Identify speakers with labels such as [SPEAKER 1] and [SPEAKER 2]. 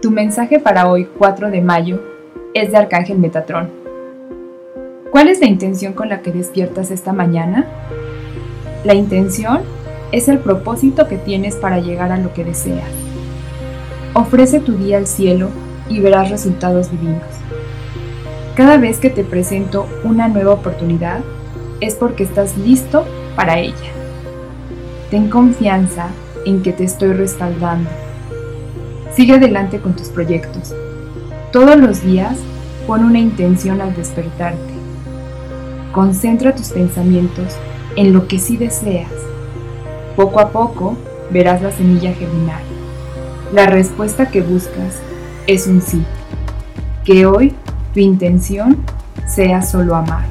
[SPEAKER 1] Tu mensaje para hoy, 4 de mayo, es de Arcángel Metatrón. ¿Cuál es la intención con la que despiertas esta mañana? La intención es el propósito que tienes para llegar a lo que deseas. Ofrece tu día al cielo y verás resultados divinos. Cada vez que te presento una nueva oportunidad es porque estás listo para ella. Ten confianza en que te estoy respaldando Sigue adelante con tus proyectos. Todos los días pon una intención al despertarte. Concentra tus pensamientos en lo que sí deseas. Poco a poco verás la semilla germinar. La respuesta que buscas es un sí. Que hoy tu intención sea solo amar.